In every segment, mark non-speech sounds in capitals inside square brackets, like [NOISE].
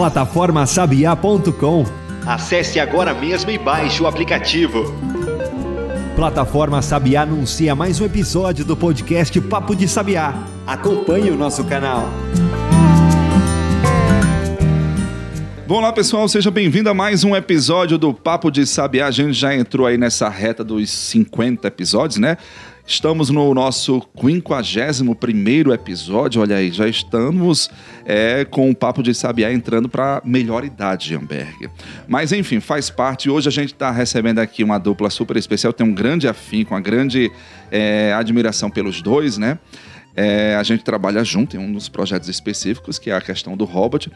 Plataforma Sabiá.com. Acesse agora mesmo e baixe o aplicativo. Plataforma Sabiá anuncia mais um episódio do podcast Papo de Sabiá. Acompanhe o nosso canal. Vamos lá, pessoal, seja bem-vindo a mais um episódio do Papo de Sabiá. A gente já entrou aí nessa reta dos 50 episódios, né? Estamos no nosso 51 episódio, olha aí, já estamos é, com o Papo de Sabiá entrando para melhor idade, Amberg. Mas enfim, faz parte. Hoje a gente está recebendo aqui uma dupla super especial, tem um grande afim, com uma grande é, admiração pelos dois, né? É, a gente trabalha junto em um dos projetos específicos, que é a questão do robot,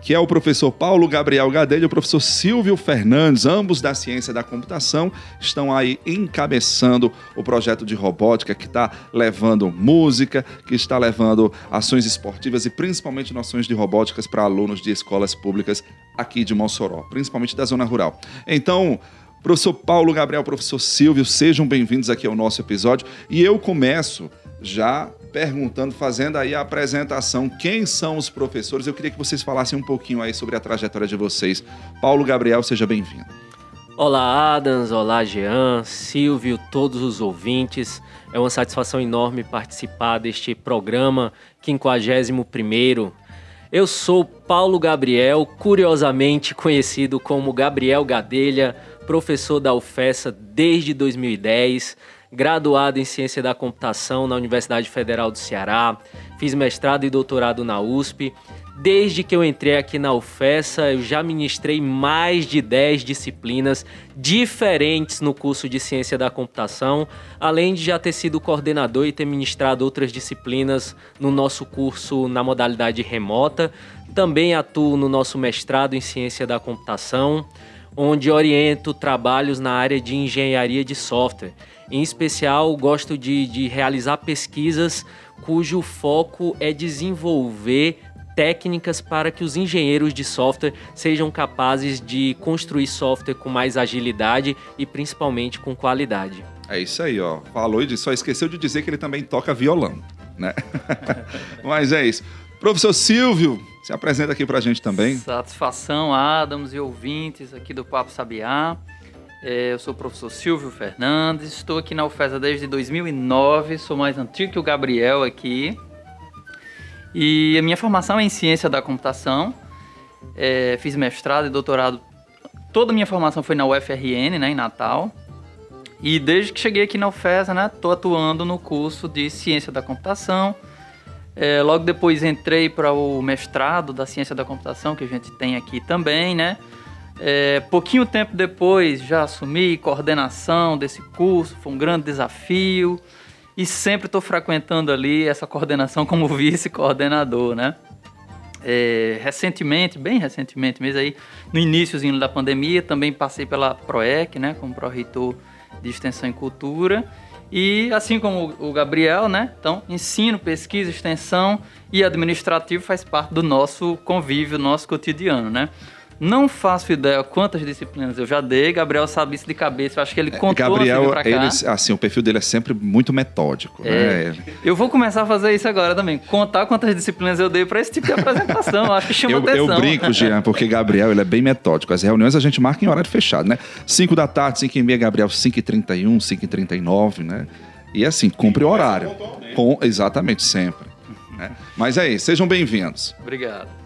que é o professor Paulo Gabriel Gadelha e o professor Silvio Fernandes, ambos da ciência da computação, estão aí encabeçando o projeto de robótica que está levando música, que está levando ações esportivas e principalmente noções de robóticas para alunos de escolas públicas aqui de Mossoró, principalmente da zona rural. Então, Professor Paulo Gabriel, professor Silvio, sejam bem-vindos aqui ao nosso episódio. E eu começo já perguntando, fazendo aí a apresentação, quem são os professores. Eu queria que vocês falassem um pouquinho aí sobre a trajetória de vocês. Paulo Gabriel, seja bem-vindo. Olá, Adams, olá, Jean, Silvio, todos os ouvintes. É uma satisfação enorme participar deste programa 51 eu sou Paulo Gabriel, curiosamente conhecido como Gabriel Gadelha, professor da UFESA desde 2010 graduado em Ciência da Computação na Universidade Federal do Ceará, fiz mestrado e doutorado na USP. Desde que eu entrei aqui na UFESA, eu já ministrei mais de 10 disciplinas diferentes no curso de Ciência da Computação, além de já ter sido coordenador e ter ministrado outras disciplinas no nosso curso na modalidade remota. Também atuo no nosso mestrado em Ciência da Computação, onde oriento trabalhos na área de engenharia de software. Em especial, gosto de, de realizar pesquisas cujo foco é desenvolver técnicas para que os engenheiros de software sejam capazes de construir software com mais agilidade e principalmente com qualidade. É isso aí, ó. Falou e só esqueceu de dizer que ele também toca violão, né? [LAUGHS] Mas é isso. Professor Silvio, se apresenta aqui para a gente também. Satisfação, Adams e ouvintes aqui do Papo Sabiá. É, eu sou o professor Silvio Fernandes, estou aqui na UFESA desde 2009, sou mais antigo que o Gabriel aqui. E a minha formação é em ciência da computação, é, fiz mestrado e doutorado, toda a minha formação foi na UFRN, né, em Natal. E desde que cheguei aqui na UFESA, né, estou atuando no curso de ciência da computação. É, logo depois entrei para o mestrado da ciência da computação, que a gente tem aqui também, né? É, pouquinho tempo depois já assumi coordenação desse curso, foi um grande desafio e sempre estou frequentando ali essa coordenação como [LAUGHS] vice-coordenador, né? É, recentemente, bem recentemente mesmo aí, no iníciozinho da pandemia, também passei pela PROEC, né, como pró-reitor de Extensão e Cultura, e assim como o Gabriel, né, então ensino, pesquisa, extensão e administrativo faz parte do nosso convívio, nosso cotidiano, né? Não faço ideia quantas disciplinas eu já dei. Gabriel sabe isso de cabeça. Eu acho que ele é, contou Gabriel, pra cá. Ele, assim, o perfil dele é sempre muito metódico. É. Né? Eu vou começar a fazer isso agora também. Contar quantas disciplinas eu dei para esse tipo de apresentação. Eu acho que chama eu, atenção. Eu brinco, Jean, porque Gabriel ele é bem metódico. As reuniões a gente marca em horário fechado, né? 5 da tarde, 5 e meia, Gabriel, 5 e 31, 5 e 39, né? E assim, cumpre o horário. Com, exatamente, sempre. Né? Mas é isso, sejam bem-vindos. Obrigado.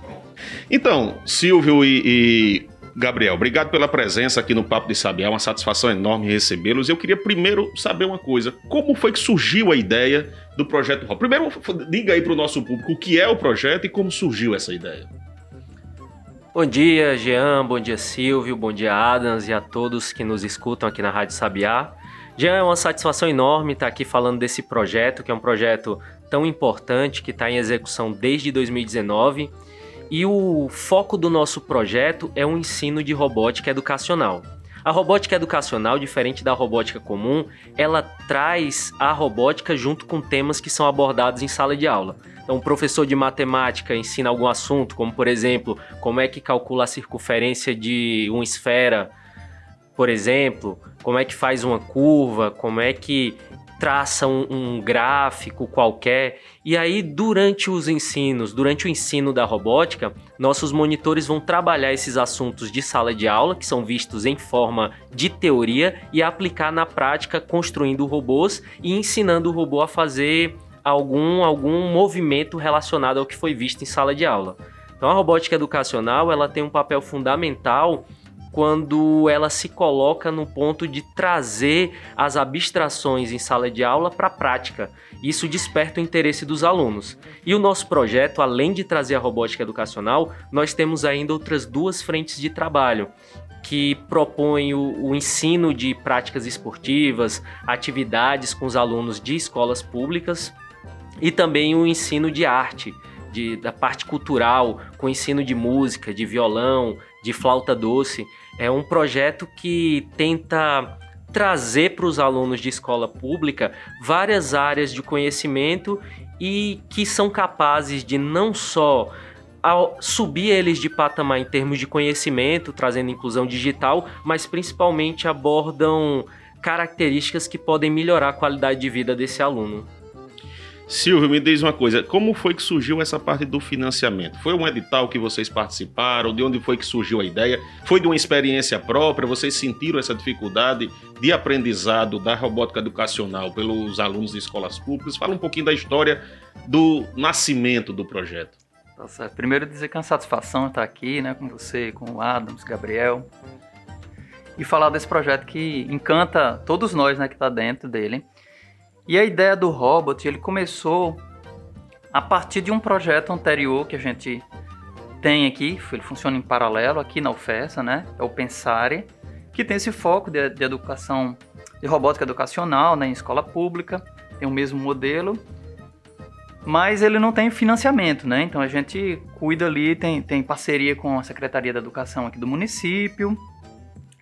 Então, Silvio e, e Gabriel, obrigado pela presença aqui no Papo de Sabiá, uma satisfação enorme recebê-los. Eu queria primeiro saber uma coisa: como foi que surgiu a ideia do projeto Rock? Primeiro, diga aí para o nosso público o que é o projeto e como surgiu essa ideia. Bom dia, Jean, bom dia, Silvio, bom dia, Adams e a todos que nos escutam aqui na Rádio Sabiá. Jean, é uma satisfação enorme estar aqui falando desse projeto, que é um projeto tão importante que está em execução desde 2019 e o foco do nosso projeto é o ensino de robótica educacional. A robótica educacional, diferente da robótica comum, ela traz a robótica junto com temas que são abordados em sala de aula. Então, o professor de matemática ensina algum assunto, como por exemplo, como é que calcula a circunferência de uma esfera, por exemplo, como é que faz uma curva, como é que traça um, um, gráfico qualquer. E aí, durante os ensinos, durante o ensino da robótica, nossos monitores vão trabalhar esses assuntos de sala de aula, que são vistos em forma de teoria, e aplicar na prática, construindo robôs e ensinando o robô a fazer algum, algum movimento relacionado ao que foi visto em sala de aula. Então, a robótica educacional ela tem um papel fundamental quando ela se coloca no ponto de trazer as abstrações em sala de aula para a prática. Isso desperta o interesse dos alunos. E o nosso projeto, além de trazer a robótica educacional, nós temos ainda outras duas frentes de trabalho que propõem o, o, ensino de práticas esportivas, atividades com os alunos de escolas públicas e também o ensino de arte, de, da parte cultural, com ensino de música, de violão, de flauta doce. É um projeto que tenta trazer para os alunos de escola pública várias áreas de conhecimento e que são capazes de não só subir eles de patamar em termos de conhecimento, trazendo inclusão digital, mas principalmente abordam características que podem melhorar a qualidade de vida desse aluno. Silvio, me diz uma coisa, como foi que surgiu essa parte do financiamento? Foi um edital que vocês participaram? De onde foi que surgiu a ideia? Foi de uma experiência própria? Vocês sentiram essa dificuldade de aprendizado da robótica educacional pelos alunos de escolas públicas? Fala um pouquinho da história do nascimento do projeto. Tá certo. Primeiro dizer que é uma satisfação estar aqui, né, com você, com o Adams, Gabriel, e falar desse projeto que encanta todos nós, né, que está dentro dele. E a ideia do robot, ele começou a partir de um projeto anterior que a gente tem aqui, ele funciona em paralelo aqui na UFESA, né? É o Pensare, que tem esse foco de, de educação, de robótica educacional, né, em escola pública, tem o mesmo modelo, mas ele não tem financiamento, né? Então a gente cuida ali, tem, tem parceria com a Secretaria da Educação aqui do município,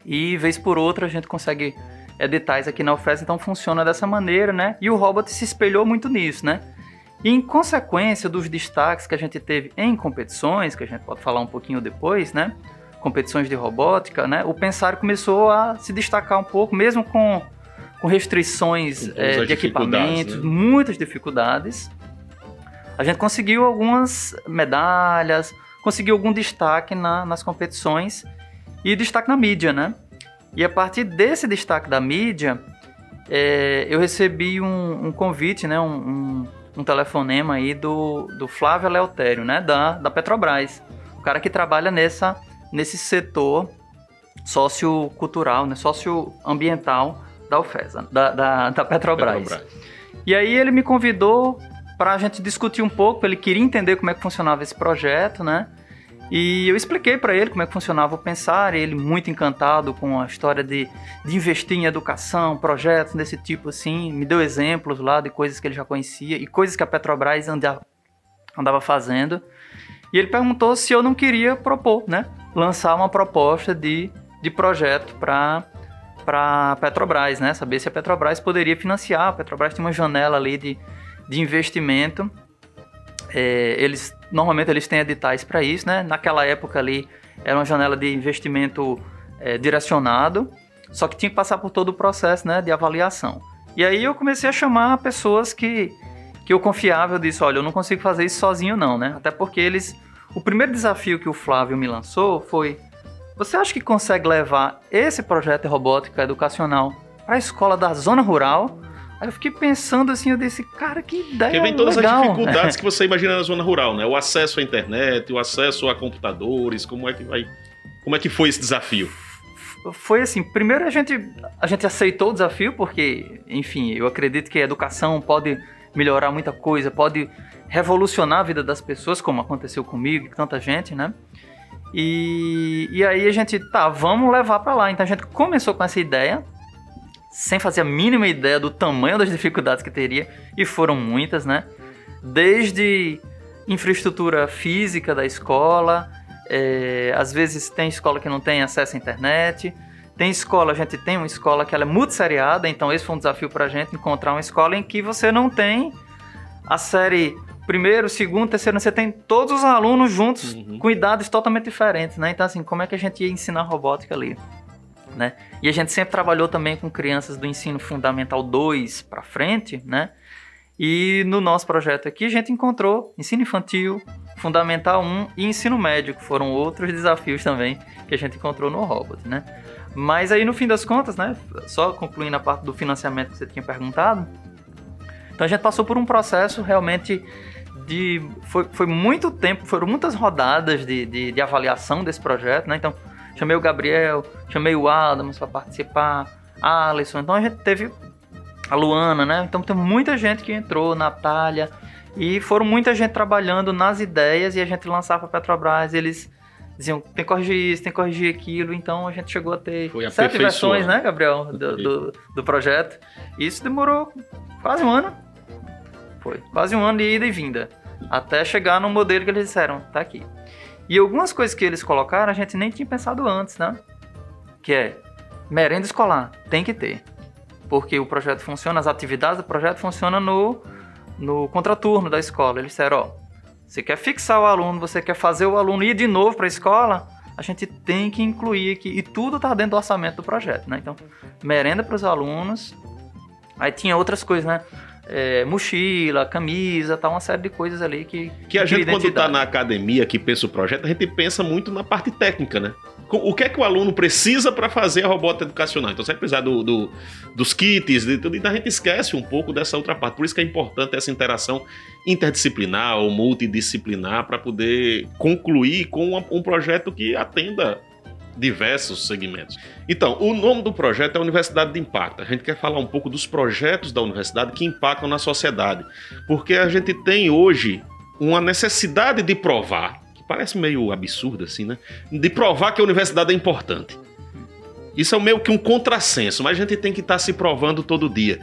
e vez por outra a gente consegue editais aqui na UFES, então funciona dessa maneira, né? E o robot se espelhou muito nisso, né? E em consequência dos destaques que a gente teve em competições, que a gente pode falar um pouquinho depois, né? Competições de robótica, né? O Pensar começou a se destacar um pouco, mesmo com, com restrições é, de equipamentos, né? muitas dificuldades. A gente conseguiu algumas medalhas, conseguiu algum destaque na, nas competições e destaque na mídia, né? E a partir desse destaque da mídia, é, eu recebi um, um convite, né, um, um, um, telefonema aí do, do Flávio Leotério, né, da, da Petrobras. O cara que trabalha nessa, nesse setor sociocultural, né, socioambiental da UFESA, da, da, da Petrobras. Petrobras. E aí ele me convidou para a gente discutir um pouco, ele queria entender como é que funcionava esse projeto, né? E eu expliquei para ele como é que funcionava o Pensar, ele muito encantado com a história de, de investir em educação, projetos desse tipo assim, me deu exemplos lá de coisas que ele já conhecia e coisas que a Petrobras andava, andava fazendo. E ele perguntou se eu não queria propor, né? Lançar uma proposta de, de projeto para para Petrobras, né? Saber se a Petrobras poderia financiar. A Petrobras tem uma janela ali de, de investimento. É, eles normalmente eles têm editais para isso, né? Naquela época ali era uma janela de investimento é, direcionado, só que tinha que passar por todo o processo, né, de avaliação. E aí eu comecei a chamar pessoas que que eu confiava, eu disse, olha, eu não consigo fazer isso sozinho não, né? Até porque eles o primeiro desafio que o Flávio me lançou foi você acha que consegue levar esse projeto de robótica educacional para a escola da zona rural? Aí eu fiquei pensando assim, eu disse, cara, que ideia Porque vem todas legal. as dificuldades que [LAUGHS] você imagina na zona rural, né? O acesso à internet, o acesso a computadores, como é que vai... Como é que foi esse desafio? Foi assim, primeiro a gente, a gente aceitou o desafio, porque, enfim, eu acredito que a educação pode melhorar muita coisa, pode revolucionar a vida das pessoas, como aconteceu comigo e com tanta gente, né? E, e aí a gente, tá, vamos levar para lá. Então a gente começou com essa ideia, sem fazer a mínima ideia do tamanho das dificuldades que teria, e foram muitas, né? Desde infraestrutura física da escola, é, às vezes tem escola que não tem acesso à internet, tem escola, a gente tem uma escola que ela é multisseriada, então esse foi um desafio para a gente encontrar uma escola em que você não tem a série primeiro, segundo, terceiro, você tem todos os alunos juntos uhum. com idades totalmente diferentes, né? Então assim, como é que a gente ia ensinar robótica ali? Né? E a gente sempre trabalhou também com crianças do ensino fundamental 2 para frente, né? E no nosso projeto aqui a gente encontrou ensino infantil, fundamental 1 e ensino médio, que foram outros desafios também que a gente encontrou no Robot, né? Mas aí no fim das contas, né, só concluindo a parte do financiamento que você tinha perguntado, então a gente passou por um processo realmente de. Foi, foi muito tempo, foram muitas rodadas de, de, de avaliação desse projeto, né? Então, chamei o Gabriel, chamei o Adams para participar, a Alisson. Então a gente teve a Luana, né? Então tem muita gente que entrou, Natália, e foram muita gente trabalhando nas ideias e a gente lançava para Petrobras, eles diziam, tem que corrigir isso, tem que corrigir aquilo, então a gente chegou a ter Foi sete versões, né, Gabriel, do, do, do projeto. E isso demorou quase um ano. Foi, quase um ano de ida e vinda. Até chegar no modelo que eles disseram, tá aqui. E algumas coisas que eles colocaram a gente nem tinha pensado antes, né? Que é merenda escolar, tem que ter. Porque o projeto funciona, as atividades do projeto funcionam no, no contraturno da escola. Eles disseram, ó, você quer fixar o aluno, você quer fazer o aluno ir de novo para a escola, a gente tem que incluir aqui. E tudo está dentro do orçamento do projeto, né? Então, merenda para os alunos. Aí tinha outras coisas, né? É, mochila, camisa, tá uma série de coisas ali que Que a gente, quando está na academia, que pensa o projeto, a gente pensa muito na parte técnica, né? O que é que o aluno precisa para fazer a robótica educacional? Então, você vai precisar do, do- dos kits, de tudo, e a gente esquece um pouco dessa outra parte. Por isso que é importante essa interação interdisciplinar ou multidisciplinar para poder concluir com um projeto que atenda diversos segmentos. Então, o nome do projeto é Universidade de Impacto. A gente quer falar um pouco dos projetos da universidade que impactam na sociedade, porque a gente tem hoje uma necessidade de provar, que parece meio absurdo assim, né? De provar que a universidade é importante. Isso é meio que um contrassenso, mas a gente tem que estar se provando todo dia.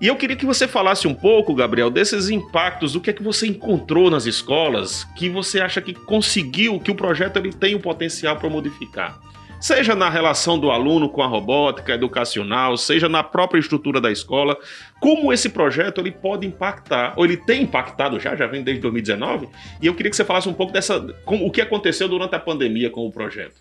E eu queria que você falasse um pouco, Gabriel, desses impactos, do que é que você encontrou nas escolas, que você acha que conseguiu, que o projeto ele tem o potencial para modificar. Seja na relação do aluno com a robótica educacional, seja na própria estrutura da escola, como esse projeto ele pode impactar, ou ele tem impactado já, já vem desde 2019, e eu queria que você falasse um pouco dessa, com, o que aconteceu durante a pandemia com o projeto.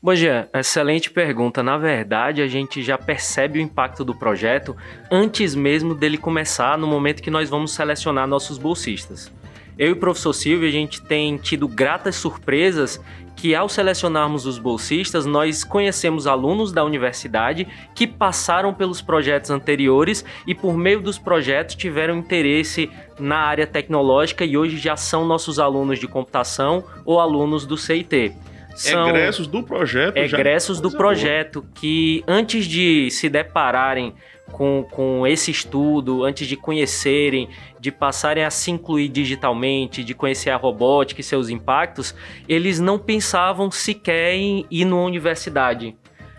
Bom, Jean, excelente pergunta. Na verdade, a gente já percebe o impacto do projeto antes mesmo dele começar, no momento que nós vamos selecionar nossos bolsistas. Eu e o professor Silvio, a gente tem tido gratas surpresas que, ao selecionarmos os bolsistas, nós conhecemos alunos da universidade que passaram pelos projetos anteriores e, por meio dos projetos, tiveram interesse na área tecnológica e hoje já são nossos alunos de computação ou alunos do CIT. São Egressos do projeto egressos do projeto que antes de se depararem com, com esse estudo, antes de conhecerem, de passarem a se incluir digitalmente, de conhecer a robótica e seus impactos, eles não pensavam sequer em ir numa universidade.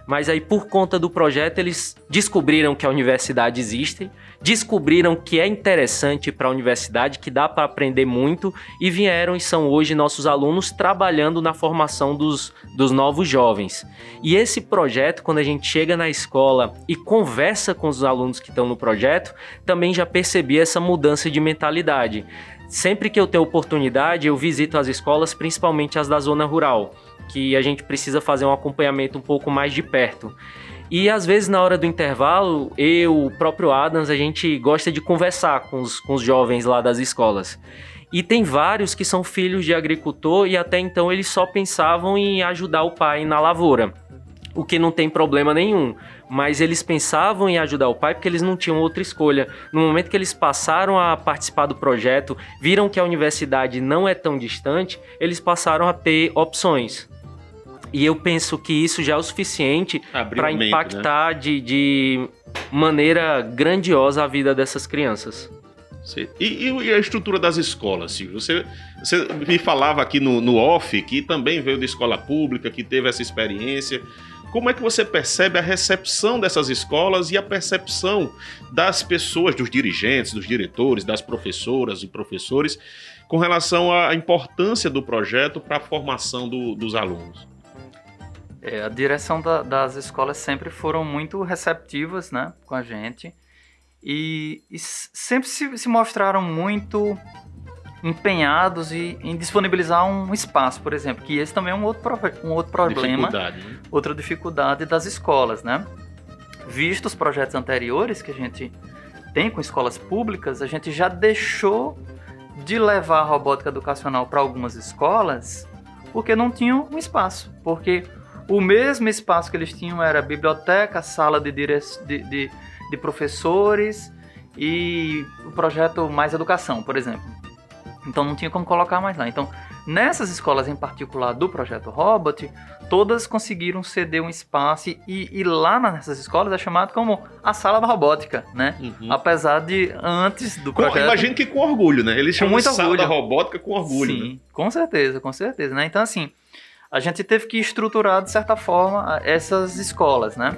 Mas aí, por conta do projeto, eles descobriram que a universidade existe, descobriram que é interessante para a universidade, que dá para aprender muito e vieram e são hoje nossos alunos trabalhando na formação dos, dos novos jovens. E esse projeto, quando a gente chega na escola e conversa com os alunos que estão no projeto, também já percebi essa mudança de mentalidade. Sempre que eu tenho oportunidade, eu visito as escolas, principalmente as da zona rural, que a gente precisa fazer um acompanhamento um pouco mais de perto. E às vezes na hora do intervalo, eu, o próprio Adams, a gente gosta de conversar com os, com os jovens lá das escolas. E tem vários que são filhos de agricultor e até então eles só pensavam em ajudar o pai na lavoura, o que não tem problema nenhum. Mas eles pensavam em ajudar o pai porque eles não tinham outra escolha. No momento que eles passaram a participar do projeto, viram que a universidade não é tão distante, eles passaram a ter opções. E eu penso que isso já é o suficiente para né? impactar de, de maneira grandiosa a vida dessas crianças. E, e a estrutura das escolas, Silvio? Você, você me falava aqui no, no off que também veio da escola pública, que teve essa experiência. Como é que você percebe a recepção dessas escolas e a percepção das pessoas, dos dirigentes, dos diretores, das professoras e professores, com relação à importância do projeto para a formação do- dos alunos? É, a direção da- das escolas sempre foram muito receptivas né, com a gente e, e sempre se, se mostraram muito empenhados em, em disponibilizar um espaço, por exemplo, que esse também é um outro, um outro problema, Dificuldade, né? outra dificuldade das escolas, né? Visto os projetos anteriores que a gente tem com escolas públicas, a gente já deixou de levar a robótica educacional para algumas escolas porque não tinham um espaço, porque o mesmo espaço que eles tinham era biblioteca, sala de, dire... de, de, de professores e o projeto Mais Educação, por exemplo. Então não tinha como colocar mais lá. Então, nessas escolas em particular do projeto Robot, todas conseguiram ceder um espaço e, e lá nessas escolas é chamado como a sala da robótica, né? Uhum. Apesar de antes do Com- projeto... Imagino que com orgulho, né? Eles chamam muito de sala orgulho. da robótica com orgulho, Sim, né? com certeza, com certeza, né? Então, assim, a gente teve que estruturar, de certa forma, essas escolas, né?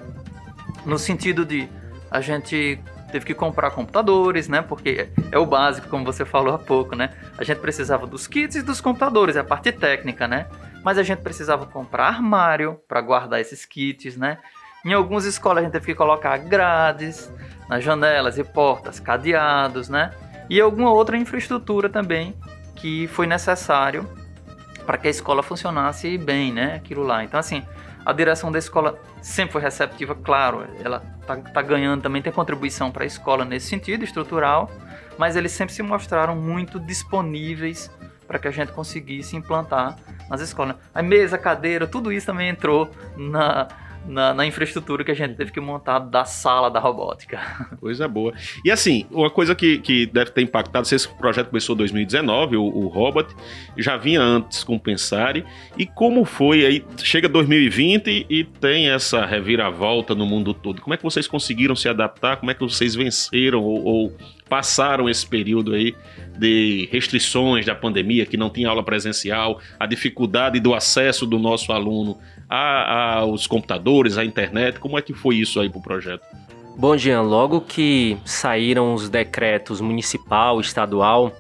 No sentido de a gente teve que comprar computadores, né? Porque é o básico, como você falou há pouco, né? A gente precisava dos kits e dos computadores, é a parte técnica, né? Mas a gente precisava comprar armário para guardar esses kits, né? Em algumas escolas a gente teve que colocar grades nas janelas e portas, cadeados, né? E alguma outra infraestrutura também que foi necessário para que a escola funcionasse bem, né? Aquilo lá. Então, assim, a direção da escola sempre foi receptiva, claro, ela tá, tá ganhando também, tem contribuição para a escola nesse sentido estrutural, mas eles sempre se mostraram muito disponíveis para que a gente conseguisse implantar nas escolas. A mesa, cadeira, tudo isso também entrou na, na, na infraestrutura que a gente teve que montar da sala da robótica. [LAUGHS] Coisa boa. E assim, uma coisa que, que deve ter impactado, se esse projeto começou em 2019, o, o Robot, já vinha antes com o Pensare. E como foi aí? Chega 2020 e tem essa reviravolta no mundo todo. Como é que vocês conseguiram se adaptar? Como é que vocês venceram ou, ou passaram esse período aí de restrições da pandemia, que não tinha aula presencial, a dificuldade do acesso do nosso aluno a- aos computadores, à internet? Como é que foi isso aí pro projeto? Bom, Jean, logo que saíram os decretos municipal, estadual,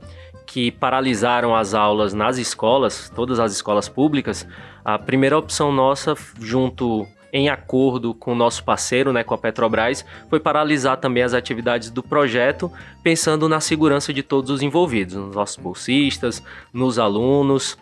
que paralisaram as aulas nas escolas, todas as escolas públicas, a primeira opção nossa, junto em acordo com o nosso parceiro, né, com a Petrobras, foi paralisar também as atividades do projeto, pensando na segurança de todos os envolvidos, nos nossos bolsistas, nos alunos.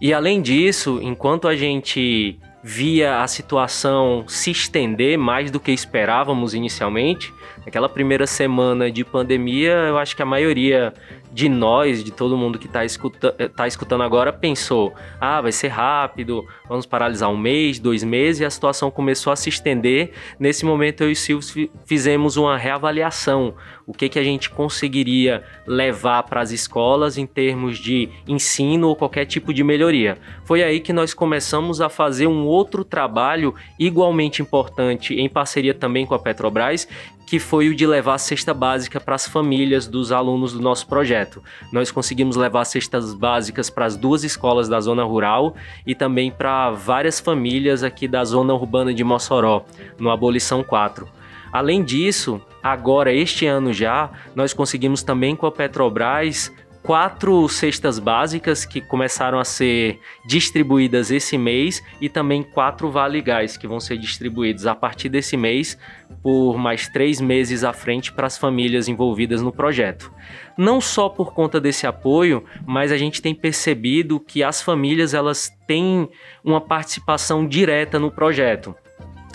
E além disso, enquanto a gente via a situação se estender mais do que esperávamos inicialmente, naquela primeira semana de pandemia, eu acho que a maioria de nós, de todo mundo que está escuta tá escutando agora, pensou: ah, vai ser rápido, vamos paralisar um mês, dois meses, e a situação começou a se estender. Nesse momento, eu e o Silvio fi- fizemos uma reavaliação. O que, que a gente conseguiria levar para as escolas em termos de ensino ou qualquer tipo de melhoria. Foi aí que nós começamos a fazer um outro trabalho igualmente importante, em parceria também com a Petrobras, que foi o de levar a cesta básica para as famílias dos alunos do nosso projeto. Nós conseguimos levar cestas básicas para as duas escolas da zona rural e também para várias famílias aqui da zona urbana de Mossoró, no Abolição 4. Além disso, agora este ano já, nós conseguimos também com a Petrobras quatro cestas básicas que começaram a ser distribuídas esse mês e também quatro Vale Gás que vão ser distribuídos a partir desse mês por mais três meses à frente para as famílias envolvidas no projeto. Não só por conta desse apoio, mas a gente tem percebido que as famílias elas têm uma participação direta no projeto.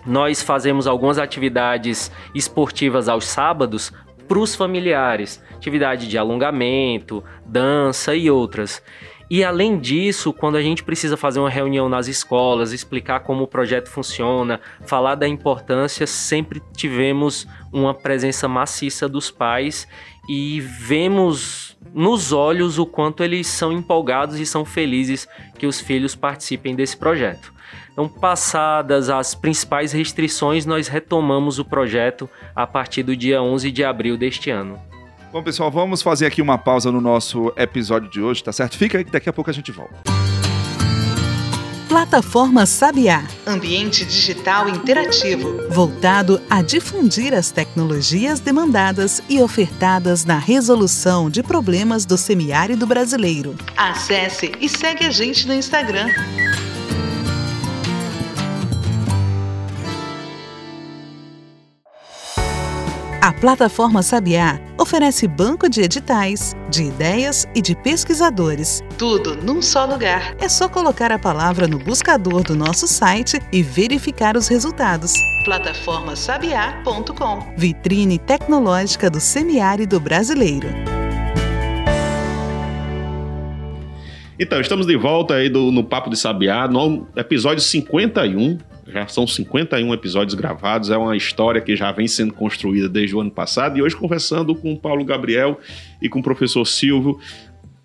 Nós fazemos algumas atividades esportivas aos sábados para os familiares, atividade de alongamento, dança e outras. E além disso, quando a gente precisa fazer uma reunião nas escolas, explicar como o projeto funciona, falar da importância, sempre tivemos uma presença maciça dos pais e vemos nos olhos o quanto eles são empolgados e são felizes que os filhos participem desse projeto. Então, passadas as principais restrições, nós retomamos o projeto a partir do dia 11 de abril deste ano. Bom, pessoal, vamos fazer aqui uma pausa no nosso episódio de hoje, tá certo? Fica aí que daqui a pouco a gente volta. Plataforma Sabiá, Ambiente digital interativo. voltado a difundir as tecnologias demandadas e ofertadas na resolução de problemas do semiárido brasileiro. Acesse e segue a gente no Instagram. A plataforma Sabiá oferece banco de editais, de ideias e de pesquisadores. Tudo num só lugar. É só colocar a palavra no buscador do nosso site e verificar os resultados. Plataformasabiá.com Vitrine tecnológica do semiárido brasileiro. Então, estamos de volta aí do, no Papo de Sabiá, no episódio 51. Já são 51 episódios gravados, é uma história que já vem sendo construída desde o ano passado. E hoje, conversando com o Paulo Gabriel e com o professor Silvio,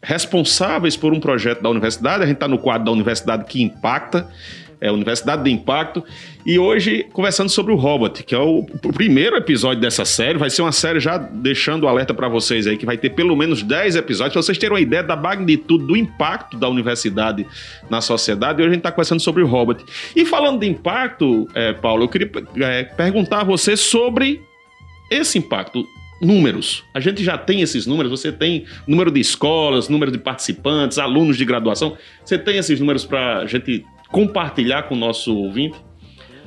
responsáveis por um projeto da universidade. A gente está no quadro da Universidade que Impacta é Universidade de Impacto, e hoje conversando sobre o Robot, que é o, o primeiro episódio dessa série. Vai ser uma série já deixando o alerta para vocês aí, que vai ter pelo menos 10 episódios, para vocês terem uma ideia da magnitude do impacto da universidade na sociedade. E hoje a gente está conversando sobre o Robot. E falando de impacto, é, Paulo, eu queria é, perguntar a você sobre esse impacto números. A gente já tem esses números, você tem número de escolas, número de participantes, alunos de graduação. Você tem esses números para a gente compartilhar com o nosso ouvinte?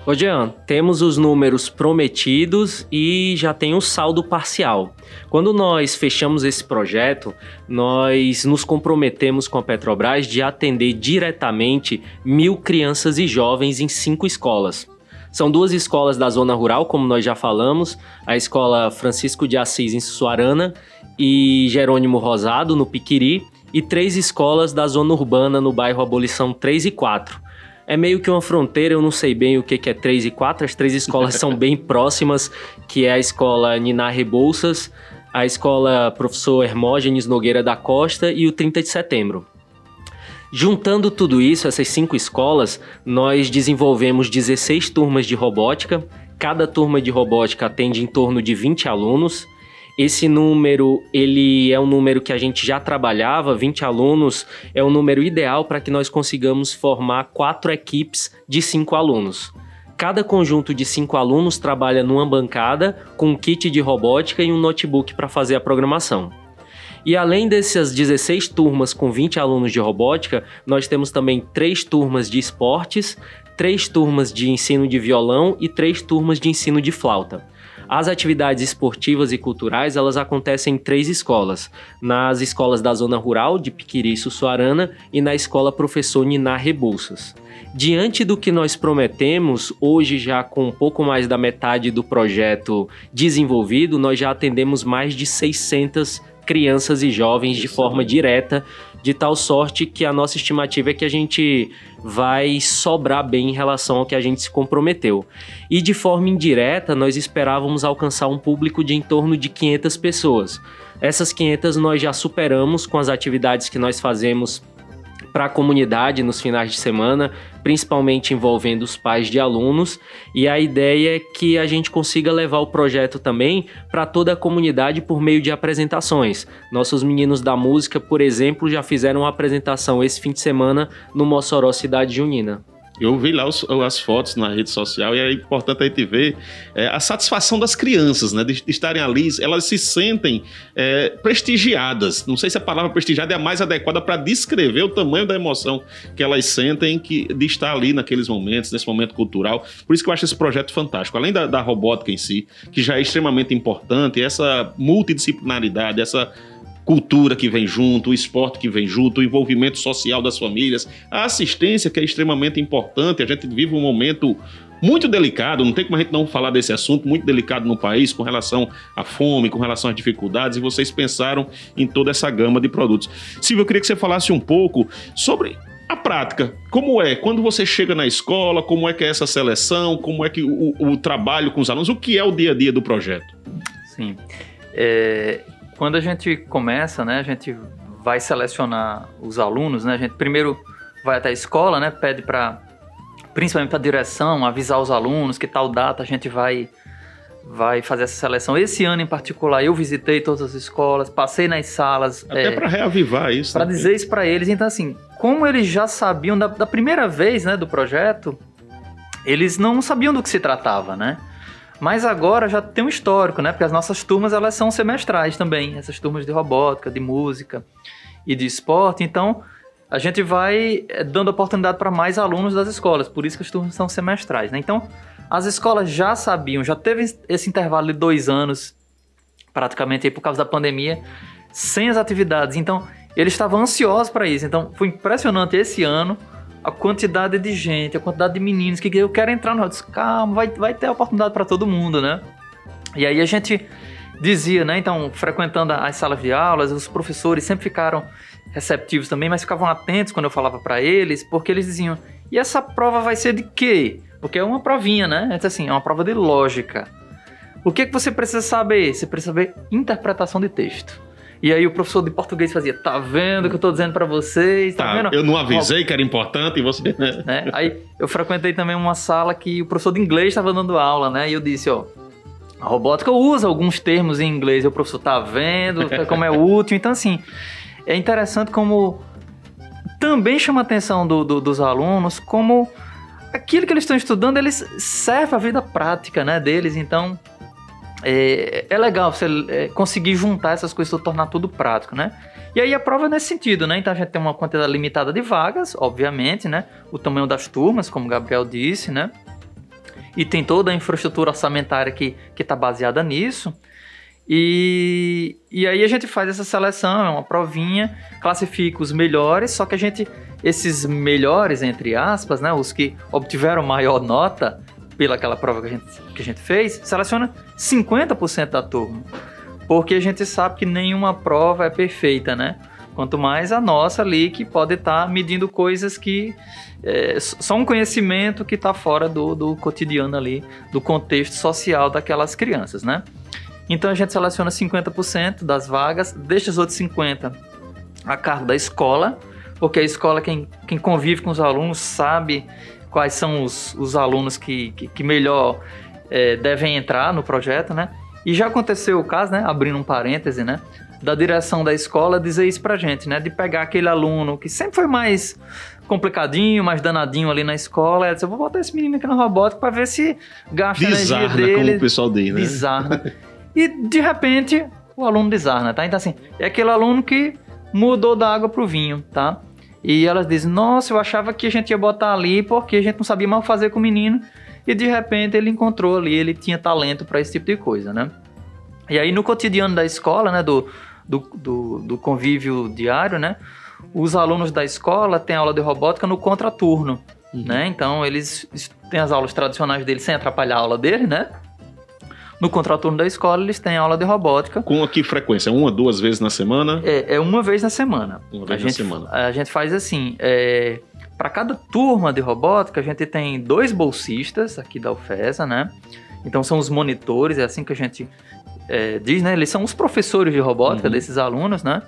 Ô Jean, temos os números prometidos e já tem um saldo parcial. Quando nós fechamos esse projeto, nós nos comprometemos com a Petrobras de atender diretamente mil crianças e jovens em cinco escolas. São duas escolas da zona rural, como nós já falamos, a escola Francisco de Assis em Suarana e Jerônimo Rosado no Piquiri, e três escolas da zona urbana no bairro Abolição 3 e 4 é meio que uma fronteira, eu não sei bem o que, que é 3 e 4. As três escolas são bem próximas, que é a escola Ninar Rebouças, a escola Professor Hermógenes Nogueira da Costa e o 30 de setembro. Juntando tudo isso, essas cinco escolas, nós desenvolvemos 16 turmas de robótica. Cada turma de robótica atende em torno de 20 alunos. Esse número, ele é um número que a gente já trabalhava, 20 alunos é o um número ideal para que nós consigamos formar quatro equipes de cinco alunos. Cada conjunto de cinco alunos trabalha numa bancada com um kit de robótica e um notebook para fazer a programação. E além dessas 16 turmas com 20 alunos de robótica, nós temos também três turmas de esportes, três turmas de ensino de violão e três turmas de ensino de flauta. As atividades esportivas e culturais, elas acontecem em três escolas. Nas escolas da zona rural, de Piquiri e Sussuarana, e na escola Professor Niná Rebouças. Diante do que nós prometemos, hoje já com um pouco mais da metade do projeto desenvolvido, nós já atendemos mais de 600 crianças e jovens de forma direta, de tal sorte que a nossa estimativa é que a gente vai sobrar bem em relação ao que a gente se comprometeu. E de forma indireta, nós esperávamos alcançar um público de em torno de 500 pessoas. Essas 500 nós já superamos com as atividades que nós fazemos para a comunidade nos finais de semana, principalmente envolvendo os pais de alunos, e a ideia é que a gente consiga levar o projeto também para toda a comunidade por meio de apresentações. Nossos meninos da música, por exemplo, já fizeram uma apresentação esse fim de semana no Mossoró Cidade Junina. Eu vi lá os, as fotos na rede social e é importante a gente ver é, a satisfação das crianças, né? De, estarem ali, elas se sentem é, prestigiadas. Não sei se a palavra prestigiada é a mais adequada para descrever o tamanho da emoção que elas sentem que, de estar ali naqueles momentos, nesse momento cultural. Por isso que eu acho esse projeto fantástico. Além da, da robótica em si, que já é extremamente importante, essa multidisciplinaridade, essa cultura que vem junto, o esporte que vem junto, o envolvimento social das famílias, a assistência que é extremamente importante. A gente vive um momento muito delicado, não tem como a gente não falar desse assunto, muito delicado no país com relação à fome, com relação às dificuldades, e vocês pensaram em toda essa gama de produtos. Silvio, eu queria que você falasse um pouco sobre a prática. Como é? Quando você chega na escola, como é que é essa seleção, como é que o, o trabalho com os alunos, o que é o dia a dia do projeto? Sim. É, quando a gente começa, né, a gente vai selecionar os alunos, né, a gente primeiro vai até a escola, né, pede para, principalmente para a direção, avisar os alunos que tal data a gente vai vai fazer essa seleção. Esse ano em particular, eu visitei todas as escolas, passei nas salas. Até é, para reavivar isso. Para né? dizer isso para eles. Então, assim, como eles já sabiam da, da, primeira vez né, do projeto, eles não sabiam do que se tratava, né? Mas agora já tem um histórico, né? Porque as nossas turmas elas são semestrais também, essas turmas de robótica, de música e de esporte. Então a gente vai eh, dando oportunidade para mais alunos das escolas, por isso que as turmas são semestrais, né? Então as escolas já sabiam, já teve esse intervalo de dois anos praticamente aí por causa da pandemia, sem as atividades. Então, eles estavam ansiosos para isso. Então, foi impressionante esse ano a quantidade de gente, a quantidade de meninos que eu quero entrar no. Disse, calma, vai, vai ter oportunidade para todo mundo, né? E aí a gente dizia, né? Então, frequentando as salas de aulas, os professores sempre ficaram receptivos também, mas ficavam atentos quando eu falava para eles, porque eles diziam: "E essa prova vai ser de quê?" Porque é uma provinha, né? É assim, é uma prova de lógica. O que que você precisa saber? Você precisa saber interpretação de texto. E aí o professor de português fazia, tá vendo o que eu tô dizendo para vocês? Tá, Tá, vendo? eu não avisei que era importante e você. né? Aí eu frequentei também uma sala que o professor de inglês estava dando aula, né? E eu disse, ó, a robótica usa alguns termos em inglês, e o professor tá vendo como é útil. Então, assim, é interessante como também chama a atenção do- do- dos alunos, como aquilo que eles estão estudando, eles serve à vida prática, né, deles. Então, é, é legal você é, conseguir juntar essas coisas e tornar tudo prático, né? E aí a prova é nesse sentido, né? Então a gente tem uma quantidade limitada de vagas, obviamente, né? O tamanho das turmas, como o Gabriel disse, né? E tem toda a infraestrutura orçamentária que está baseada nisso. E, e aí a gente faz essa seleção, é uma provinha, classifica os melhores, só que a gente, esses melhores, entre aspas, né? Os que obtiveram maior nota pela aquela prova que a gente, que a gente fez, seleciona 50% da turma. Porque a gente sabe que nenhuma prova é perfeita, né? Quanto mais a nossa ali, que pode estar medindo coisas que. É, só um conhecimento que está fora do, do cotidiano ali, do contexto social daquelas crianças, né? Então a gente seleciona 50% das vagas, deixa os outros 50% a cargo da escola, porque a escola, quem, quem convive com os alunos, sabe quais são os, os alunos que, que, que melhor é, devem entrar no projeto, né? E já aconteceu o caso, né? Abrindo um parêntese, né? Da direção da escola dizer isso pra gente, né? De pegar aquele aluno que sempre foi mais complicadinho, mais danadinho ali na escola. E dizer, eu vou botar esse menino aqui na robótica pra ver se gasta a energia Desarna, dele. como o pessoal diz, né? Desarna. [LAUGHS] e de repente o aluno desarna, tá? Então assim, é aquele aluno que mudou da água pro vinho, tá? E elas dizem, nossa, eu achava que a gente ia botar ali porque a gente não sabia mal fazer com o menino. E de repente ele encontrou ali, ele tinha talento para esse tipo de coisa, né? E aí no cotidiano da escola, né, do, do, do, do convívio diário, né, os alunos da escola têm aula de robótica no contraturno, né? Então eles têm as aulas tradicionais deles sem atrapalhar a aula dele, né? No contraturno da escola eles têm aula de robótica. Com que frequência? Uma, duas vezes na semana? É, é uma vez na semana. Uma a vez na gente, semana. A gente faz assim, é, para cada turma de robótica, a gente tem dois bolsistas aqui da UFESA, né? Então são os monitores, é assim que a gente é, diz, né? Eles são os professores de robótica Uhum. desses alunos, né?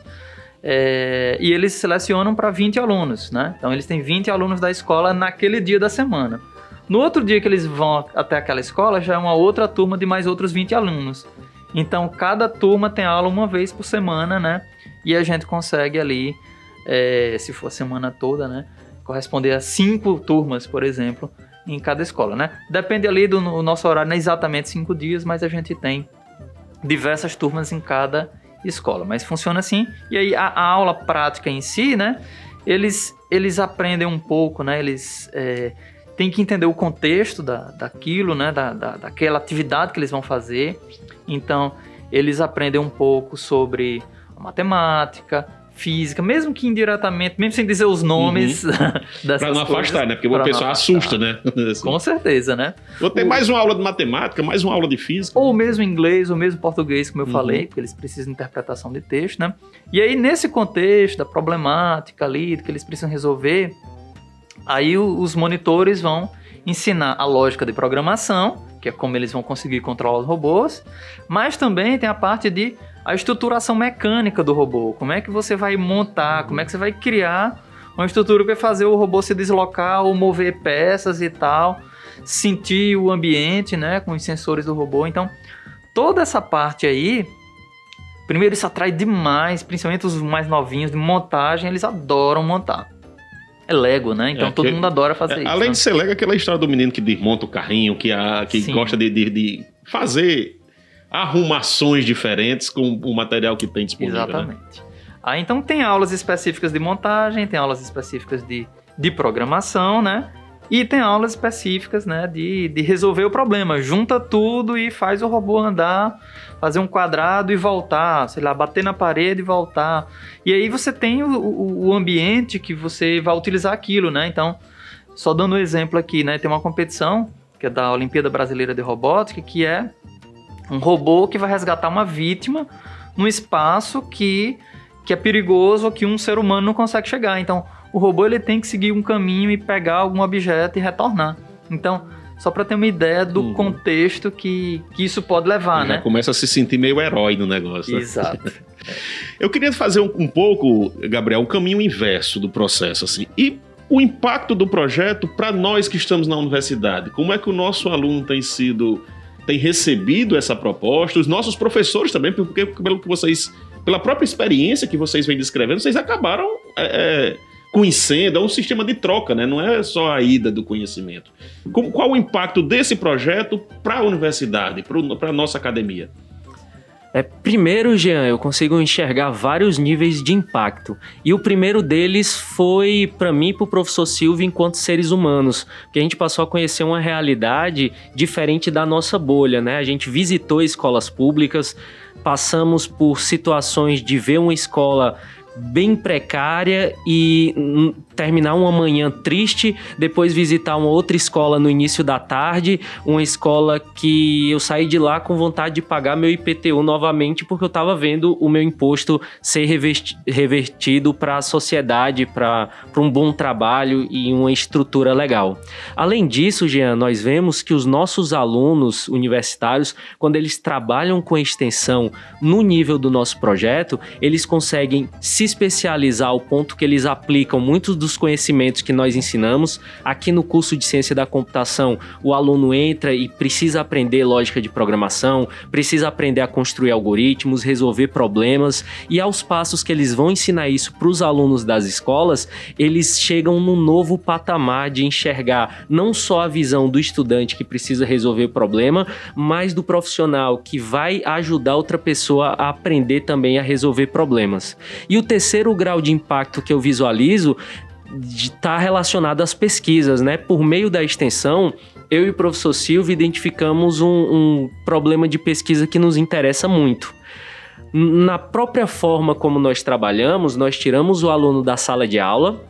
É, e eles selecionam para 20 alunos, né? Então eles têm 20 alunos da escola naquele dia da semana. No outro dia que eles vão até aquela escola, já é uma outra turma de mais outros 20 alunos. Então cada turma tem aula uma vez por semana, né? E a gente consegue ali, é, se for a semana toda, né? Corresponder a cinco turmas, por exemplo, em cada escola, né? Depende ali do no- nosso horário, não é exatamente cinco dias, mas a gente tem diversas turmas em cada escola. Mas funciona assim. E aí a, a aula prática em si, né? Eles, eles aprendem um pouco, né? Eles é, têm que entender o contexto da, daquilo, né? Da, da, daquela atividade que eles vão fazer. Então, eles aprendem um pouco sobre matemática, física, mesmo que indiretamente, mesmo sem dizer os nomes [LAUGHS] dessas Pra não coisas, afastar, né? Porque o pessoal assusta, né? Assim. [LAUGHS] Com certeza, né? Vou ter mais uma aula de matemática, mais uma aula de física. ou mesmo inglês, ou mesmo português, como eu Uhum. falei, porque eles precisam de interpretação de texto, né? E aí, nesse contexto da problemática ali, do que eles precisam resolver, aí os monitores vão ensinar a lógica de programação, que é como eles vão conseguir controlar os robôs, mas também tem a parte de a estruturação mecânica do robô, como é que você vai montar, como é que você vai criar uma estrutura para fazer o robô se deslocar ou mover peças e tal, sentir o ambiente, né, com os sensores do robô. Então, toda essa parte aí, primeiro isso atrai demais, principalmente os mais novinhos de montagem, eles adoram montar. É Lego, né? Então É, todo que- mundo adora fazer É, isso. além né? de ser legal, aquela história do menino que desmonta o carrinho, que, a, que Sim. gosta de, de- de fazer arrumações diferentes com o material que tem disponível. né? Exatamente. Aí então tem aulas específicas de montagem, tem aulas específicas de, de programação, né? E tem aulas específicas, né, de, de resolver o problema. Junta tudo e faz o robô andar, fazer um quadrado e voltar, sei lá, bater na parede e voltar. E aí você tem o, o, ambiente que você vai utilizar aquilo, né? Então, só dando um exemplo aqui, né, tem uma competição que é da Olimpíada Brasileira de Robótica, que é um robô que vai resgatar uma vítima num espaço que, que é perigoso que um ser humano não consegue chegar. Então, o robô ele tem que seguir um caminho e pegar algum objeto e retornar. Então, só para ter uma ideia do uhum. contexto que, que isso pode levar, Já né? Começa a se sentir meio herói no negócio. Né? Exato. [LAUGHS] Eu queria fazer um, um pouco, Gabriel, o um caminho inverso do processo, assim. E o impacto do projeto para nós que estamos na universidade. Como é que o nosso aluno tem sido, tem recebido essa proposta? Os nossos professores também, porque pelo que vocês, pela própria experiência que vocês vêm descrevendo, vocês acabaram é, é conhecendo, é um sistema de troca, né? não é só a ida do conhecimento. qual o impacto desse projeto para a universidade, para a nossa academia? É, primeiro, Jean, eu consigo enxergar vários níveis de impacto. E o primeiro deles foi para mim para o professor Silvio enquanto seres humanos, que a gente passou a conhecer uma realidade diferente da nossa bolha, né? A gente visitou escolas públicas, passamos por situações de ver uma escola bem precária e terminar uma manhã triste, depois visitar uma outra escola no início da tarde, uma escola que eu saí de lá com vontade de pagar meu IPTU novamente porque eu estava vendo o meu imposto ser revertido para a sociedade, para um bom trabalho e uma estrutura legal. Além disso, Jean, nós vemos que os nossos alunos universitários, quando eles trabalham com extensão no nível do nosso projeto, eles conseguem se especializar ao ponto que eles aplicam muitos dos conhecimentos que nós ensinamos. Aqui no curso de ciência da computação, o aluno entra e precisa aprender lógica de programação, precisa aprender a construir algoritmos, resolver problemas, e aos passos que eles vão ensinar isso para os alunos das escolas, eles chegam num novo patamar de enxergar não só a visão do estudante que precisa resolver o problema, mas do profissional que vai ajudar outra pessoa a aprender também a resolver problemas. E o terceiro grau de impacto que eu visualizo está relacionado às pesquisas, né? Por meio da extensão, eu e o professor Silvio identificamos um, um problema de pesquisa que nos interessa muito. Na própria forma como nós trabalhamos, nós tiramos o aluno da sala de aula,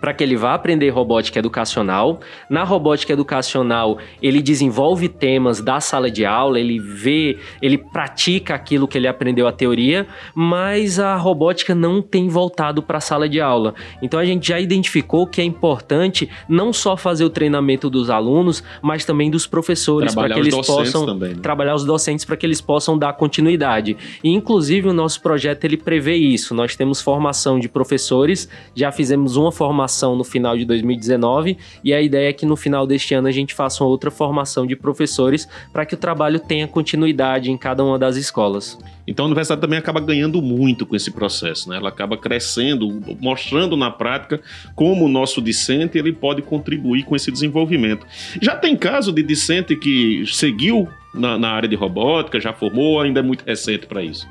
para que ele vá aprender robótica educacional. Na robótica educacional, ele desenvolve temas da sala de aula, ele vê, ele pratica aquilo que ele aprendeu a teoria, mas a robótica não tem voltado para a sala de aula. Então a gente já identificou que é importante não só fazer o treinamento dos alunos, mas também dos professores para que eles possam também, né? trabalhar os docentes para que eles possam dar continuidade. E inclusive o nosso projeto ele prevê isso. Nós temos formação de professores, já fizemos uma formação formação no final de 2019 e a ideia é que no final deste ano a gente faça uma outra formação de professores para que o trabalho tenha continuidade em cada uma das escolas. Então a universidade também acaba ganhando muito com esse processo, né? Ela acaba crescendo, mostrando na prática como o nosso discente ele pode contribuir com esse desenvolvimento. Já tem caso de discente que seguiu na, na área de robótica, já formou, ainda é muito recente para isso.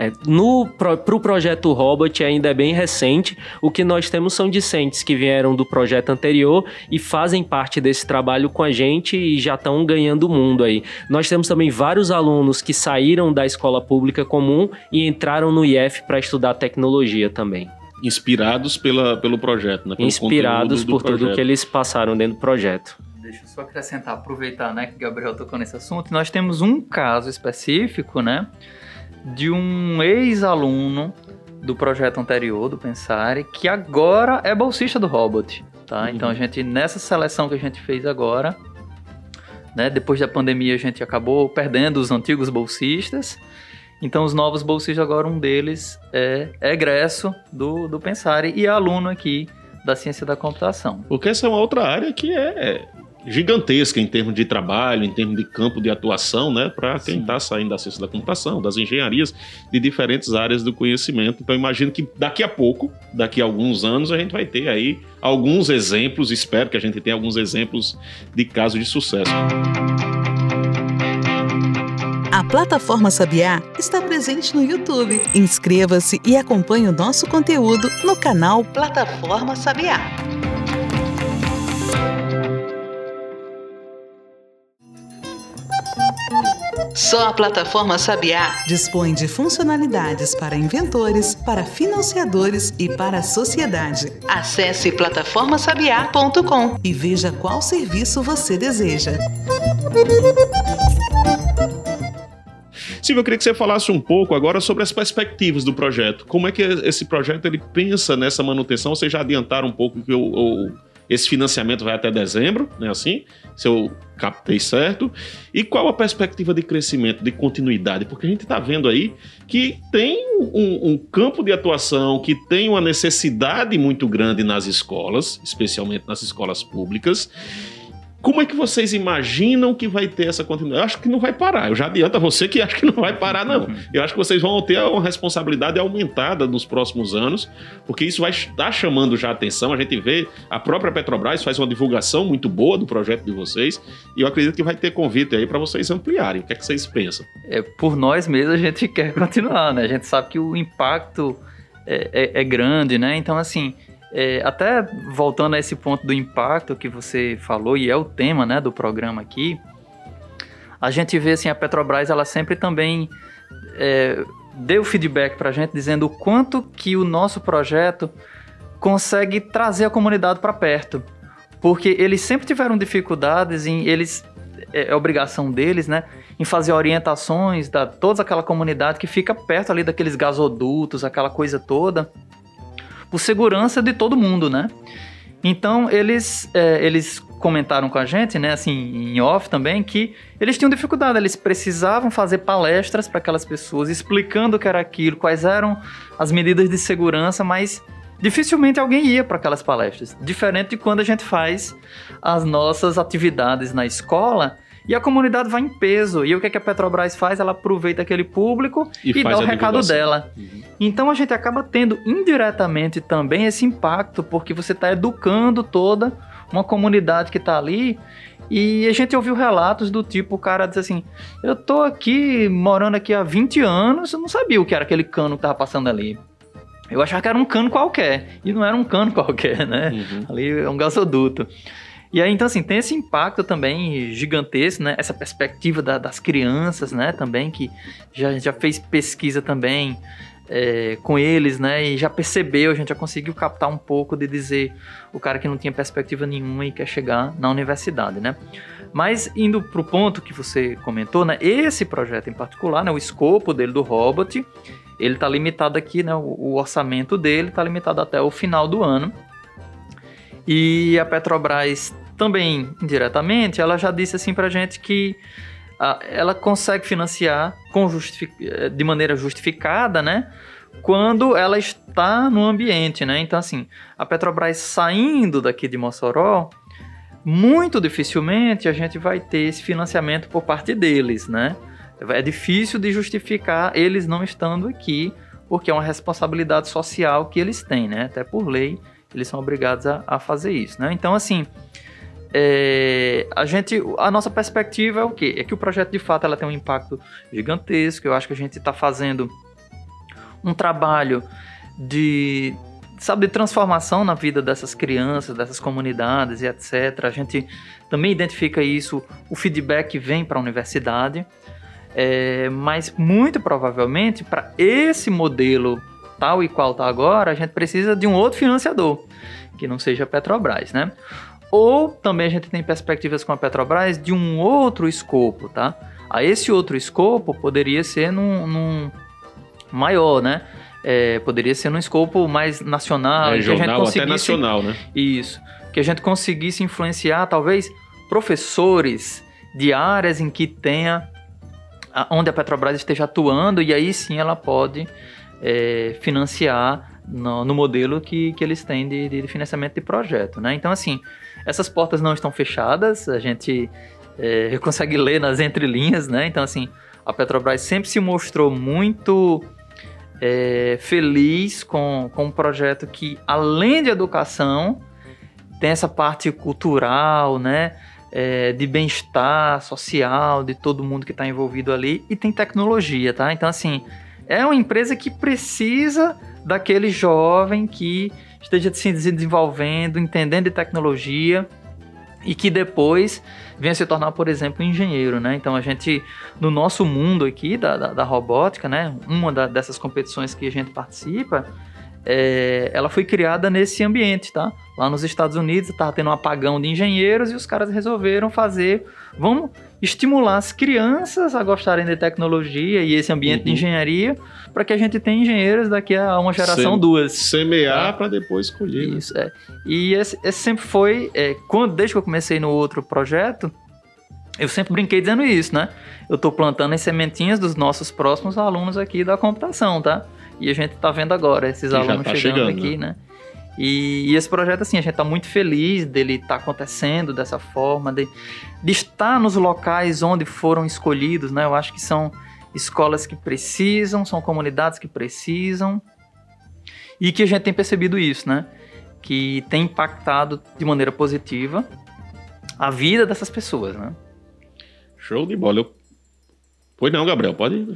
É, no, pro, pro projeto Robot ainda é bem recente. O que nós temos são discentes que vieram do projeto anterior e fazem parte desse trabalho com a gente e já estão ganhando o mundo aí. Nós temos também vários alunos que saíram da escola pública comum e entraram no IF para estudar tecnologia também. Inspirados pela, pelo projeto, né? Pelo Inspirados por projeto. tudo que eles passaram dentro do projeto. Deixa eu só acrescentar, aproveitar, né, que o Gabriel tocou nesse assunto. Nós temos um caso específico, né, de um ex-aluno do projeto anterior, do Pensare, que agora é bolsista do Robot, tá? Uhum. Então a gente, nessa seleção que a gente fez agora, né, depois da pandemia a gente acabou perdendo os antigos bolsistas, então os novos bolsistas agora, um deles é egresso do, do Pensare e é aluno aqui da ciência da computação. Porque essa é uma outra área que é gigantesca em termos de trabalho, em termos de campo de atuação, né, para quem está saindo da ciência da computação, das engenharias, de diferentes áreas do conhecimento. Então, imagino que daqui a pouco, daqui a alguns anos, a gente vai ter aí alguns exemplos, espero que a gente tenha alguns exemplos de casos de sucesso. A plataforma Sabiá está presente no YouTube. Inscreva-se e acompanhe o nosso conteúdo no canal Plataforma Sabiá. Só a plataforma Sabiá dispõe de funcionalidades para inventores, para financiadores e para a sociedade. Acesse plataformasabiá.com e veja qual serviço você deseja. Silvio, eu queria que você falasse um pouco agora sobre as perspectivas do projeto. Como é que esse projeto ele pensa nessa manutenção? Vocês já adiantaram um pouco que o, o esse financiamento vai até dezembro, né? Assim, se eu captei certo. E qual a perspectiva de crescimento, de continuidade? Porque a gente está vendo aí que tem um, um, campo de atuação, que tem uma necessidade muito grande nas escolas, especialmente nas escolas públicas. Como é que vocês imaginam que vai ter essa continuidade? Eu acho que não vai parar. Eu já adianto a você que acho que não vai parar, não. Eu acho que vocês vão ter uma responsabilidade aumentada nos próximos anos, porque isso vai estar chamando já atenção. A gente vê, a própria Petrobras faz uma divulgação muito boa do projeto de vocês, e eu acredito que vai ter convite aí para vocês ampliarem. O que é que vocês pensam? É, por nós mesmos a gente [LAUGHS] quer continuar, né? A gente sabe que o impacto é, é, é grande, né? Então, assim, é, até voltando a esse ponto do impacto que você falou, e é o tema né, do programa aqui, a gente vê assim, a Petrobras ela sempre também é, deu feedback para a gente dizendo o quanto que o nosso projeto consegue trazer a comunidade para perto. Porque eles sempre tiveram dificuldades em eles é, é obrigação deles, né, em fazer orientações da toda aquela comunidade que fica perto ali daqueles gasodutos, aquela coisa toda por segurança de todo mundo, né? Então eles, é, eles comentaram com a gente, né, assim, em off também, que eles tinham dificuldade, eles precisavam fazer palestras para aquelas pessoas, explicando o que era aquilo, quais eram as medidas de segurança, mas dificilmente alguém ia para aquelas palestras. Diferente de quando a gente faz as nossas atividades na escola, e a comunidade vai em peso. E o que, é que a Petrobras faz? Ela aproveita aquele público e, e dá o recado dela. Uhum. Então a gente acaba tendo indiretamente também esse impacto, porque você está educando toda uma comunidade que está ali. E a gente ouviu relatos do tipo, o cara diz assim: Eu tô aqui morando aqui há 20 anos, eu não sabia o que era aquele cano que tava passando ali. Eu achava que era um cano qualquer. E não era um cano [LAUGHS] qualquer, né? Uhum. Ali é um gasoduto. E aí, então, assim, tem esse impacto também gigantesco, né? Essa perspectiva da, das crianças, né? Também, que já, já fez pesquisa também é, com eles, né? E já percebeu, a gente já conseguiu captar um pouco de dizer o cara que não tinha perspectiva nenhuma e quer chegar na universidade, né? Mas indo para o ponto que você comentou, né? Esse projeto em particular, né? O escopo dele do robot, ele está limitado aqui, né? O, o orçamento dele está limitado até o final do ano. E a Petrobras também, indiretamente, ela já disse assim pra gente que a, ela consegue financiar eh, de maneira justificada, né? Quando ela está no ambiente, né? Então, assim, a Petrobras saindo daqui de Mossoró, muito dificilmente a gente vai ter esse financiamento por parte deles, né? É difícil de justificar eles não estando aqui, porque é uma responsabilidade social que eles têm, né? Até por lei eles são obrigados a, a fazer isso, né? Então, assim, é, a gente, a nossa perspectiva é o quê? É que o projeto de fato ela tem um impacto gigantesco. Eu acho que a gente está fazendo um trabalho de sabe de transformação na vida dessas crianças, dessas comunidades e etc. A gente também identifica isso, o feedback vem para a universidade, é, mas muito provavelmente para esse modelo tal e qual está agora, a gente precisa de um outro financiador, que não seja Petrobras, né? Ou também a gente tem perspectivas com a Petrobras de um outro escopo, tá? A esse outro escopo poderia ser num, num maior, né? É, poderia ser num escopo mais nacional, Regional, que a gente conseguisse, até nacional, né? Isso, que a gente conseguisse influenciar talvez professores de áreas em que tenha onde a Petrobras esteja atuando e aí sim ela pode é, financiar no, no, modelo que, que eles têm de, de, financiamento de projeto, né? Então, assim, essas portas não estão fechadas, a gente é, consegue ler nas entrelinhas, né? Então, assim, a Petrobras sempre se mostrou muito é, feliz com, com um projeto que, além de educação, tem essa parte cultural, né? É, de bem-estar social de todo mundo que está envolvido ali e tem tecnologia, tá? Então, assim, é uma empresa que precisa daquele jovem que esteja se desenvolvendo, entendendo de tecnologia e que depois venha se tornar, por exemplo, engenheiro, né? Então a gente, no nosso mundo aqui da, da, da robótica, né? Uma da, dessas competições que a gente participa, é, ela foi criada nesse ambiente, tá? Lá nos Estados Unidos estava tendo um apagão de engenheiros e os caras resolveram fazer, vamos estimular as crianças a gostarem de tecnologia e esse ambiente uhum. de engenharia para que a gente tenha engenheiros daqui a uma geração, Sem, duas. Semear tá? para depois colher. Né? Isso, é. E esse, esse sempre foi, é, quando, desde que eu comecei no outro projeto, eu sempre brinquei dizendo isso, né? Eu estou plantando as sementinhas dos nossos próximos alunos aqui da computação, tá? E a gente está vendo agora esses alunos tá chegando, chegando, aqui, né? E, e, esse projeto, assim, a gente está muito feliz dele estar tá acontecendo dessa forma, de, de estar nos locais onde foram escolhidos, né? Eu acho que são escolas que precisam, são comunidades que precisam e que a gente tem percebido isso, né? Que tem impactado de maneira positiva a vida dessas pessoas, né? Show de bola. Eu... Pois não, Gabriel, pode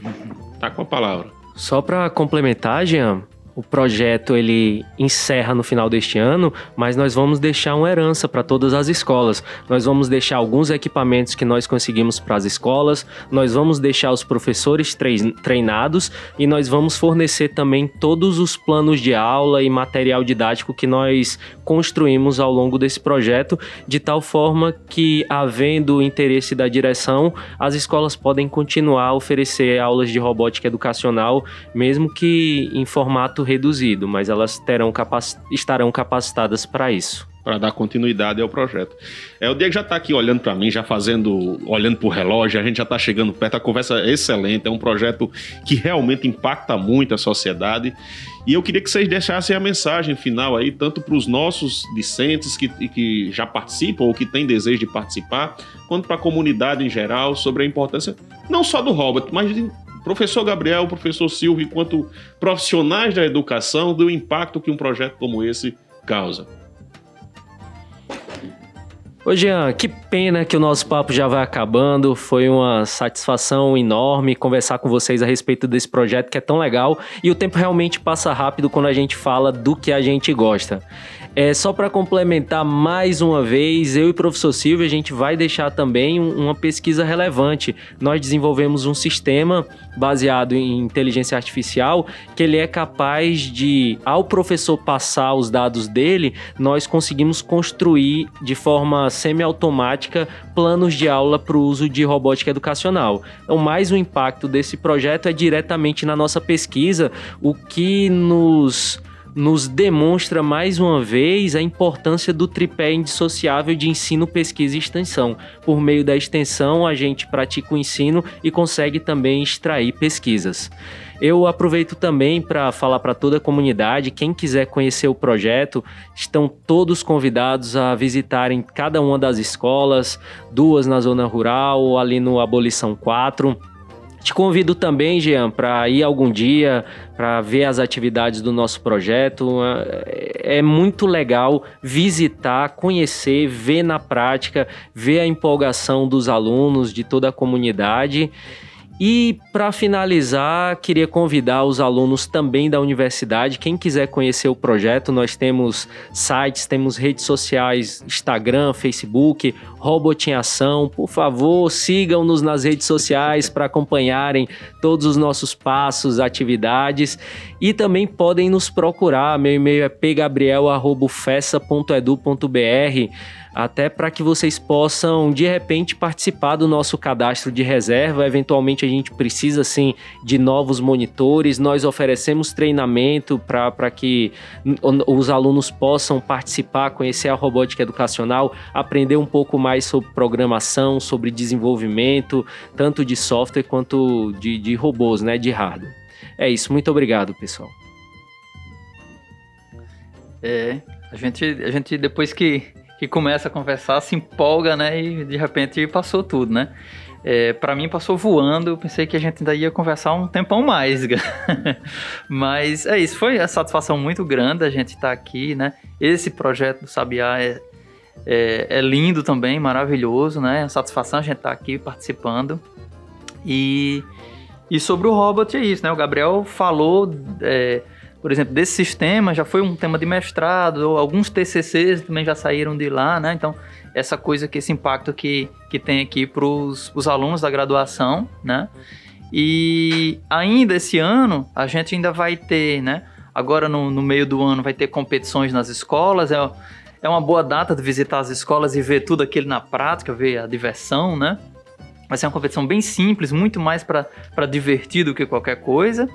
tá com a palavra. Só para complementar, Jean, o projeto ele encerra no final deste ano, mas nós vamos deixar uma herança para todas as escolas. Nós vamos deixar alguns equipamentos que nós conseguimos para as escolas, nós vamos deixar os professores treinados e nós vamos fornecer também todos os planos de aula e material didático que nós construímos ao longo desse projeto, de tal forma que, havendo interesse da direção, as escolas podem continuar a oferecer aulas de robótica educacional, mesmo que em formato reduzido, mas elas terão capac... estarão capacitadas para isso para dar continuidade ao projeto. É, o Diego já está aqui olhando para mim, já fazendo, olhando para o relógio, a gente já está chegando perto, a conversa é excelente, é um projeto que realmente impacta muito a sociedade. E eu queria que vocês deixassem a mensagem final aí, tanto para os nossos discentes que, que já participam ou que têm desejo de participar, quanto para a comunidade em geral, sobre a importância não só do robot, mas de professor Gabriel, professor Silvio, enquanto profissionais da educação, do impacto que um projeto como esse causa. Ô Jean, que pena que o nosso papo já vai acabando. Foi uma satisfação enorme conversar com vocês a respeito desse projeto que é tão legal e o tempo realmente passa rápido quando a gente fala do que a gente gosta. É, só para complementar mais uma vez, eu e o professor Silvio, a gente vai deixar também um, uma pesquisa relevante. Nós desenvolvemos um sistema baseado em inteligência artificial que ele é capaz de, ao professor passar os dados dele, nós conseguimos construir de forma semiautomática planos de aula para o uso de robótica educacional. Então, mais o impacto desse projeto é diretamente na nossa pesquisa, o que nos nos demonstra mais uma vez a importância do tripé indissociável de ensino, pesquisa e extensão. Por meio da extensão, a gente pratica o ensino e consegue também extrair pesquisas. Eu aproveito também para falar para toda a comunidade, quem quiser conhecer o projeto, estão todos convidados a visitarem cada uma das escolas, duas na zona rural, ali no Abolição 4 te convido também, Jean, para ir algum dia para ver as atividades do nosso projeto. É, é muito legal visitar, conhecer, ver na prática, ver a empolgação dos alunos, de toda a comunidade. E para finalizar, queria convidar os alunos também da universidade. Quem quiser conhecer o projeto, nós temos sites, temos redes sociais, Instagram, Facebook, Robot em Ação. Por favor, sigam-nos nas redes sociais para acompanharem todos os nossos passos, atividades. E também podem nos procurar. Meu e-mail é pgabriel.fessa.edu.br até para que vocês possam de repente participar do nosso cadastro de reserva. Eventualmente a gente precisa sim de novos monitores. Nós oferecemos treinamento para que os alunos possam participar, conhecer a robótica educacional, aprender um pouco mais sobre programação, sobre desenvolvimento, tanto de software quanto de, de robôs, né, de hardware. É isso, muito obrigado, pessoal. É, a gente, a gente depois que que começa a conversar, se empolga, né? E de repente passou tudo, né? É, para mim passou voando, eu pensei que a gente ainda ia conversar um tempão mais. [LAUGHS] Mas é isso, foi a satisfação muito grande a gente estar tá aqui, né? Esse projeto do Sabiá é, é, é, lindo também, maravilhoso, né? A satisfação a gente estar tá aqui participando. E, e sobre o robot é isso, né? O Gabriel falou é, por exemplo, desse sistema já foi um tema de mestrado, alguns TCCs também já saíram de lá, né? Então, essa coisa que esse impacto que, que tem aqui para os alunos da graduação, né? E ainda esse ano a gente ainda vai ter, né? Agora no, no meio do ano vai ter competições nas escolas, é, é uma boa data de visitar as escolas e ver tudo aquilo na prática, ver a diversão, né? Vai ser uma competição bem simples, muito mais para divertir do que qualquer coisa.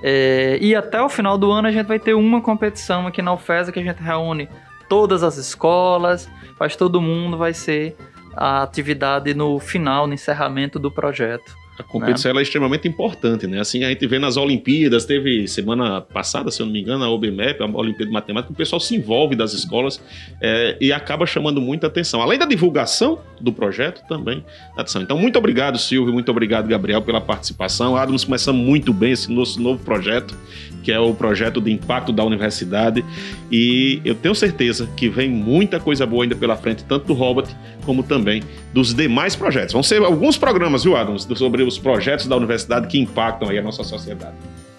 É, e até o final do ano a gente vai ter uma competição aqui na UFESA que a gente reúne todas as escolas, faz todo mundo, vai ser a atividade no final, no encerramento do projeto. A competição né? é extremamente importante, né? Assim, a gente vê nas Olimpíadas, teve semana passada, se eu não me engano, a OBMEP, a Olimpíada de Matemática, o pessoal se envolve das escolas é, e acaba chamando muita atenção. Além da divulgação do projeto, também atenção. Então, muito obrigado, Silvio, muito obrigado, Gabriel, pela participação. Adams começando muito bem esse nosso novo projeto que é o projeto de impacto da universidade. E eu tenho certeza que vem muita coisa boa ainda pela frente, tanto do Robot como também dos demais projetos. Vão ser alguns programas, viu, Adams, sobre os projetos da universidade que impactam aí a nossa sociedade.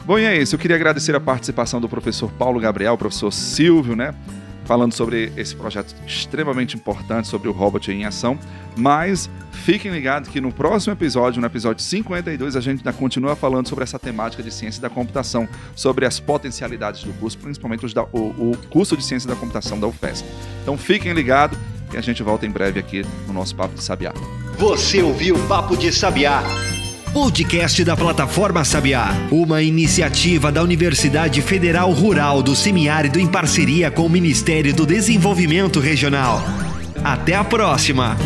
Bom, e é isso. Eu queria agradecer a participação do professor Paulo Gabriel, professor Silvio, né? falando sobre esse projeto extremamente importante sobre o robot em ação. Mas fiquem ligados que no próximo episódio, no episódio 52, a gente ainda continua falando sobre essa temática de ciência da computação, sobre as potencialidades do curso, principalmente o, o curso de ciência da computação da UFESC. Então fiquem ligados e a gente volta em breve aqui no nosso Papo de Sabiá. Você ouviu o Papo de Sabiá podcast da plataforma Sabiá, uma iniciativa da Universidade Federal Rural do Semiárido em parceria com o Ministério do Desenvolvimento Regional. Até a próxima!